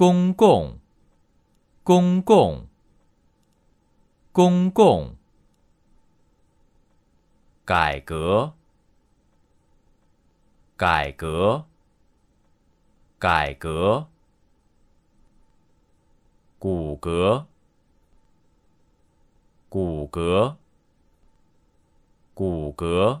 公共，公共，公共，改革，改革，改革，骨骼，骨骼。骨骼。